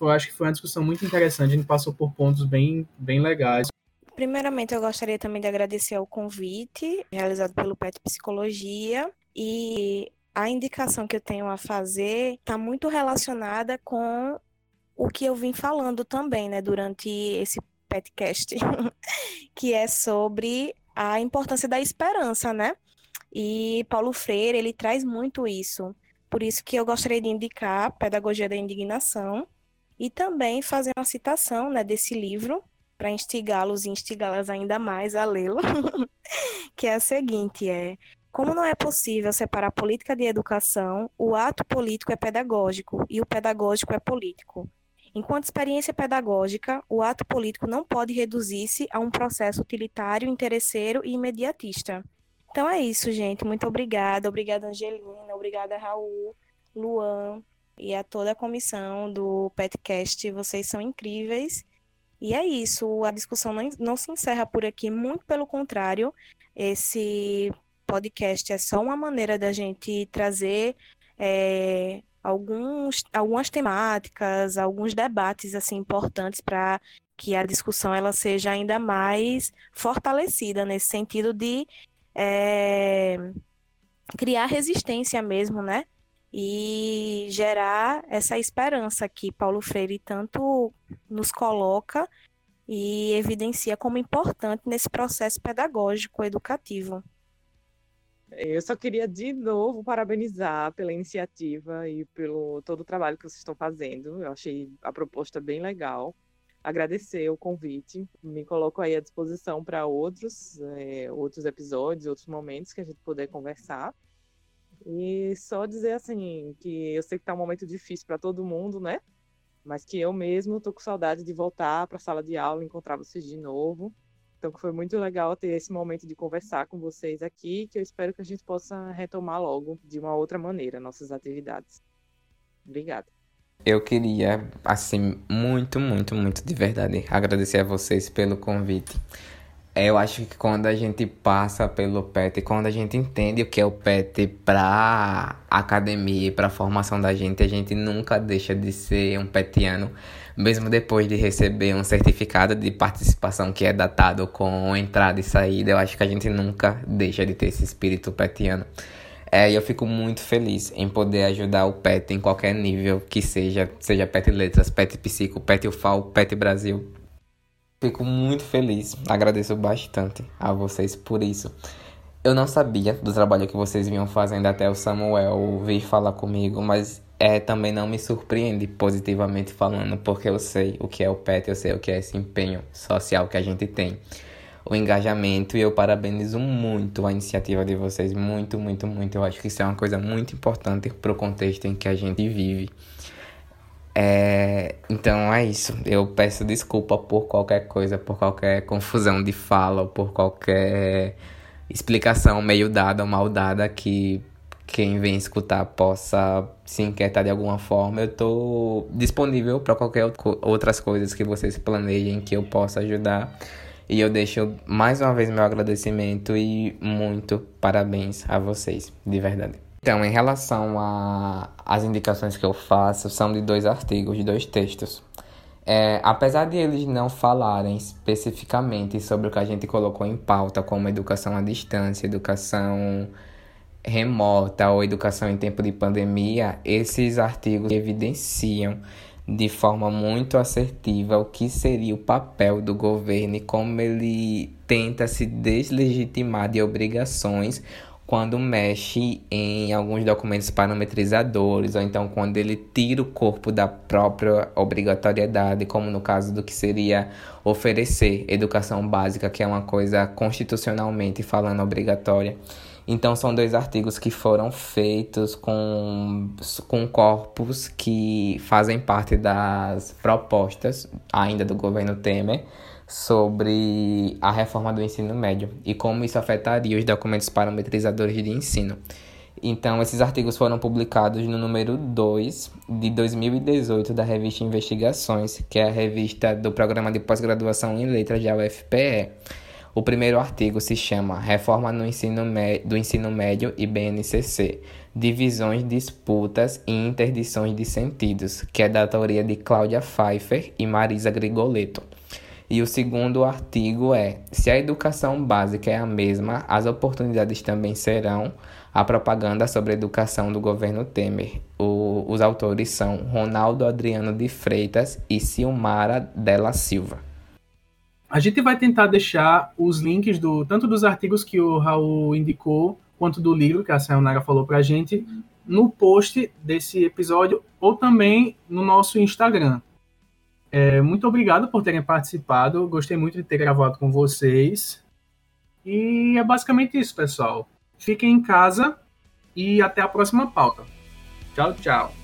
Eu acho que foi uma discussão muito interessante, a gente passou por pontos bem, bem legais. Primeiramente, eu gostaria também de agradecer ao convite realizado pelo PET Psicologia e a indicação que eu tenho a fazer está muito relacionada com o que eu vim falando também, né, durante esse podcast, que é sobre a importância da esperança, né? E Paulo Freire, ele traz muito isso. Por isso que eu gostaria de indicar Pedagogia da Indignação e também fazer uma citação, né, desse livro para instigá-los e instigá-las ainda mais a lê-lo, que é a seguinte, é como não é possível separar política de educação, o ato político é pedagógico e o pedagógico é político. Enquanto experiência pedagógica, o ato político não pode reduzir-se a um processo utilitário, interesseiro e imediatista. Então é isso, gente. Muito obrigada. Obrigada, Angelina. Obrigada, Raul, Luan e a toda a comissão do podcast. Vocês são incríveis. E é isso. A discussão não, não se encerra por aqui. Muito pelo contrário. Esse podcast é só uma maneira da gente trazer é, alguns, algumas temáticas, alguns debates assim importantes para que a discussão ela seja ainda mais fortalecida nesse sentido de é, criar resistência mesmo, né? E gerar essa esperança que Paulo Freire tanto nos coloca e evidencia como importante nesse processo pedagógico educativo. Eu só queria de novo parabenizar pela iniciativa e pelo todo o trabalho que vocês estão fazendo. Eu achei a proposta bem legal. Agradecer o convite, me coloco aí à disposição para outros, é, outros episódios, outros momentos que a gente puder conversar. E só dizer assim que eu sei que está um momento difícil para todo mundo, né? Mas que eu mesmo tô com saudade de voltar para a sala de aula, encontrar vocês de novo. Então foi muito legal ter esse momento de conversar com vocês aqui, que eu espero que a gente possa retomar logo de uma outra maneira nossas atividades. Obrigada. Eu queria, assim, muito, muito, muito de verdade agradecer a vocês pelo convite. Eu acho que quando a gente passa pelo PET, quando a gente entende o que é o PET para academia e para a formação da gente, a gente nunca deixa de ser um petiano mesmo depois de receber um certificado de participação que é datado com entrada e saída, eu acho que a gente nunca deixa de ter esse espírito petiano. É, eu fico muito feliz em poder ajudar o PET em qualquer nível que seja, seja PET Letras, PET Psico, PET UFAL, PET Brasil. Fico muito feliz, agradeço bastante a vocês por isso. Eu não sabia do trabalho que vocês vinham fazendo até o Samuel vir falar comigo, mas é, também não me surpreende positivamente falando, porque eu sei o que é o PET, eu sei o que é esse empenho social que a gente tem. O engajamento, e eu parabenizo muito a iniciativa de vocês, muito, muito, muito. Eu acho que isso é uma coisa muito importante para o contexto em que a gente vive. É, então é isso. Eu peço desculpa por qualquer coisa, por qualquer confusão de fala, por qualquer explicação meio dada ou mal dada que quem vem escutar possa se inquietar de alguma forma, eu estou disponível para qualquer outras coisas que vocês planejem que eu possa ajudar. E eu deixo mais uma vez meu agradecimento e muito parabéns a vocês, de verdade. Então, em relação às indicações que eu faço, são de dois artigos, de dois textos. É, apesar de eles não falarem especificamente sobre o que a gente colocou em pauta, como educação à distância, educação remota ou educação em tempo de pandemia, esses artigos evidenciam de forma muito assertiva o que seria o papel do governo e como ele tenta se deslegitimar de obrigações quando mexe em alguns documentos parametrizadores, ou então quando ele tira o corpo da própria obrigatoriedade, como no caso do que seria oferecer educação básica, que é uma coisa constitucionalmente falando obrigatória. Então são dois artigos que foram feitos com, com corpos que fazem parte das propostas ainda do governo Temer sobre a reforma do ensino médio e como isso afetaria os documentos parametrizadores de ensino. Então, esses artigos foram publicados no número 2 de 2018 da revista Investigações, que é a revista do Programa de Pós-Graduação em Letras da UFPE. O primeiro artigo se chama Reforma no ensino do Ensino Médio e BNCC, Divisões, Disputas e Interdições de Sentidos, que é da autoria de Cláudia Pfeiffer e Marisa Grigoleto. E o segundo artigo é: Se a educação básica é a mesma, as oportunidades também serão. A propaganda sobre a educação do governo Temer. O, os autores são Ronaldo Adriano de Freitas e Silmara Della Silva. A gente vai tentar deixar os links do tanto dos artigos que o Raul indicou, quanto do livro que a Sayonara falou para a gente, no post desse episódio ou também no nosso Instagram. É, muito obrigado por terem participado. Gostei muito de ter gravado com vocês. E é basicamente isso, pessoal. Fiquem em casa e até a próxima pauta. Tchau, tchau.